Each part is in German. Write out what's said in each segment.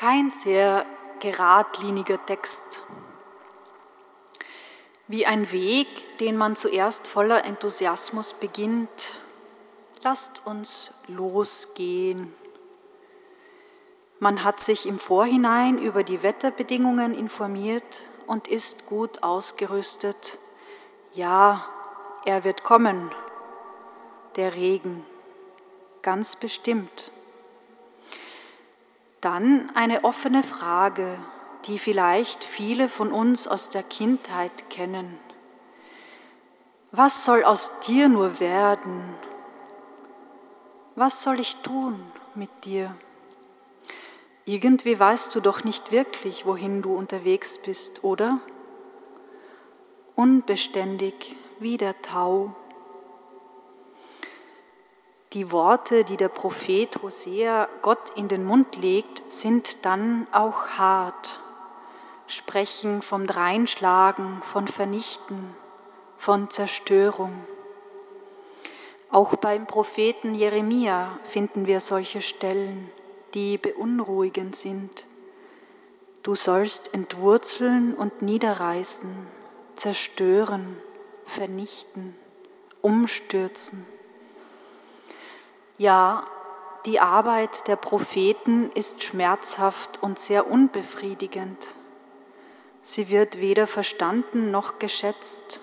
Kein sehr geradliniger Text. Wie ein Weg, den man zuerst voller Enthusiasmus beginnt. Lasst uns losgehen. Man hat sich im Vorhinein über die Wetterbedingungen informiert und ist gut ausgerüstet. Ja, er wird kommen, der Regen, ganz bestimmt. Dann eine offene Frage, die vielleicht viele von uns aus der Kindheit kennen. Was soll aus dir nur werden? Was soll ich tun mit dir? Irgendwie weißt du doch nicht wirklich, wohin du unterwegs bist, oder? Unbeständig wie der Tau. Die Worte, die der Prophet Hosea Gott in den Mund legt, sind dann auch hart, sprechen vom Dreinschlagen, von Vernichten, von Zerstörung. Auch beim Propheten Jeremia finden wir solche Stellen, die beunruhigend sind. Du sollst entwurzeln und niederreißen, zerstören, vernichten, umstürzen. Ja, die Arbeit der Propheten ist schmerzhaft und sehr unbefriedigend. Sie wird weder verstanden noch geschätzt.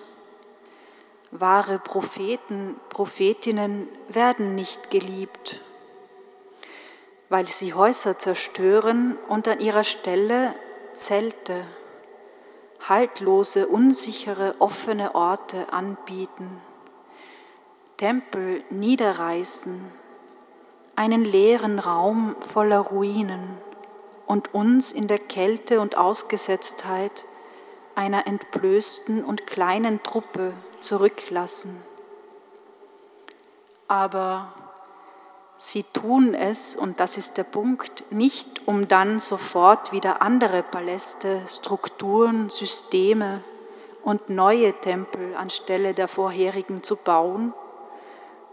Wahre Propheten, Prophetinnen werden nicht geliebt, weil sie Häuser zerstören und an ihrer Stelle Zelte, haltlose, unsichere, offene Orte anbieten, Tempel niederreißen, einen leeren Raum voller Ruinen und uns in der Kälte und Ausgesetztheit einer entblößten und kleinen Truppe zurücklassen. Aber sie tun es, und das ist der Punkt, nicht um dann sofort wieder andere Paläste, Strukturen, Systeme und neue Tempel anstelle der vorherigen zu bauen,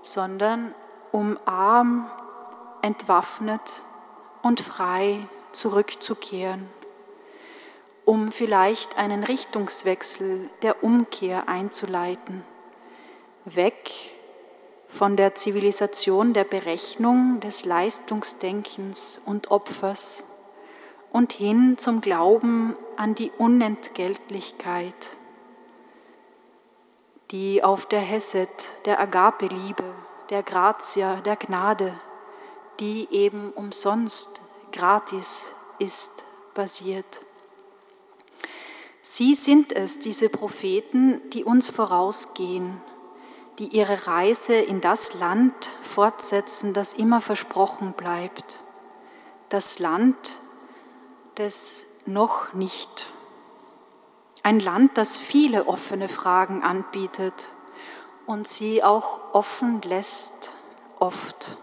sondern um arm entwaffnet und frei zurückzukehren, um vielleicht einen Richtungswechsel der Umkehr einzuleiten, weg von der Zivilisation der Berechnung, des Leistungsdenkens und Opfers und hin zum Glauben an die Unentgeltlichkeit, die auf der Hesed, der Agape-Liebe, der Gratia, der Gnade, die eben umsonst, gratis ist, basiert. Sie sind es, diese Propheten, die uns vorausgehen, die ihre Reise in das Land fortsetzen, das immer versprochen bleibt. Das Land des noch nicht. Ein Land, das viele offene Fragen anbietet und sie auch offen lässt, oft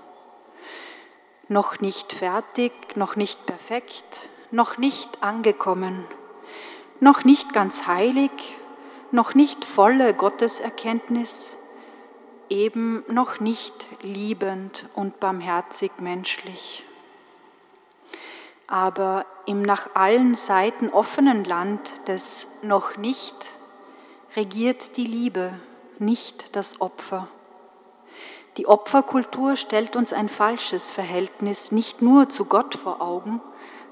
noch nicht fertig, noch nicht perfekt, noch nicht angekommen, noch nicht ganz heilig, noch nicht volle Gotteserkenntnis, eben noch nicht liebend und barmherzig menschlich. Aber im nach allen Seiten offenen Land des noch nicht regiert die Liebe, nicht das Opfer. Die Opferkultur stellt uns ein falsches Verhältnis nicht nur zu Gott vor Augen,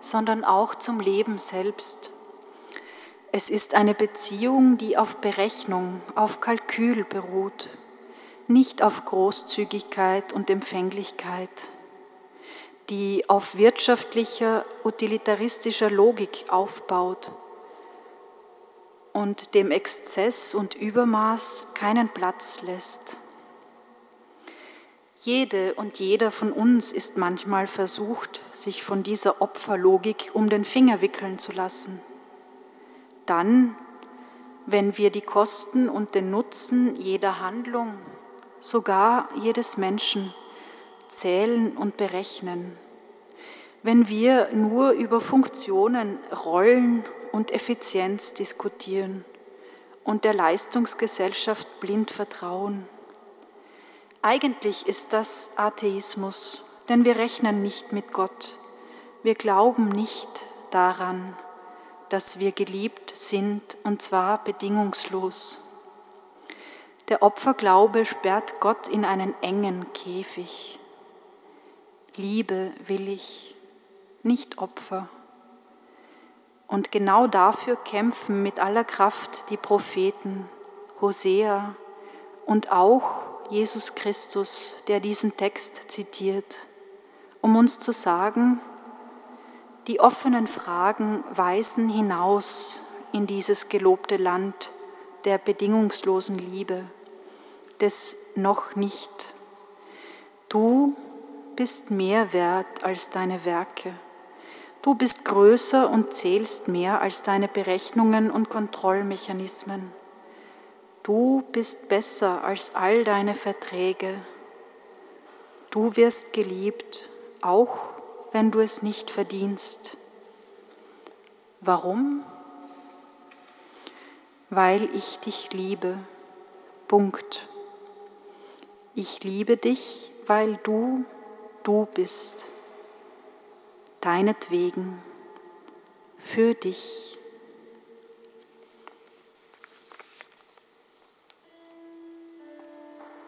sondern auch zum Leben selbst. Es ist eine Beziehung, die auf Berechnung, auf Kalkül beruht, nicht auf Großzügigkeit und Empfänglichkeit, die auf wirtschaftlicher, utilitaristischer Logik aufbaut und dem Exzess und Übermaß keinen Platz lässt. Jede und jeder von uns ist manchmal versucht, sich von dieser Opferlogik um den Finger wickeln zu lassen. Dann, wenn wir die Kosten und den Nutzen jeder Handlung, sogar jedes Menschen, zählen und berechnen. Wenn wir nur über Funktionen, Rollen und Effizienz diskutieren und der Leistungsgesellschaft blind vertrauen. Eigentlich ist das Atheismus, denn wir rechnen nicht mit Gott. Wir glauben nicht daran, dass wir geliebt sind, und zwar bedingungslos. Der Opferglaube sperrt Gott in einen engen Käfig. Liebe will ich, nicht Opfer. Und genau dafür kämpfen mit aller Kraft die Propheten Hosea und auch Jesus Christus, der diesen Text zitiert, um uns zu sagen, die offenen Fragen weisen hinaus in dieses gelobte Land der bedingungslosen Liebe, des noch nicht. Du bist mehr wert als deine Werke. Du bist größer und zählst mehr als deine Berechnungen und Kontrollmechanismen. Du bist besser als all deine Verträge. Du wirst geliebt, auch wenn du es nicht verdienst. Warum? Weil ich dich liebe. Punkt. Ich liebe dich, weil du du bist. Deinetwegen, für dich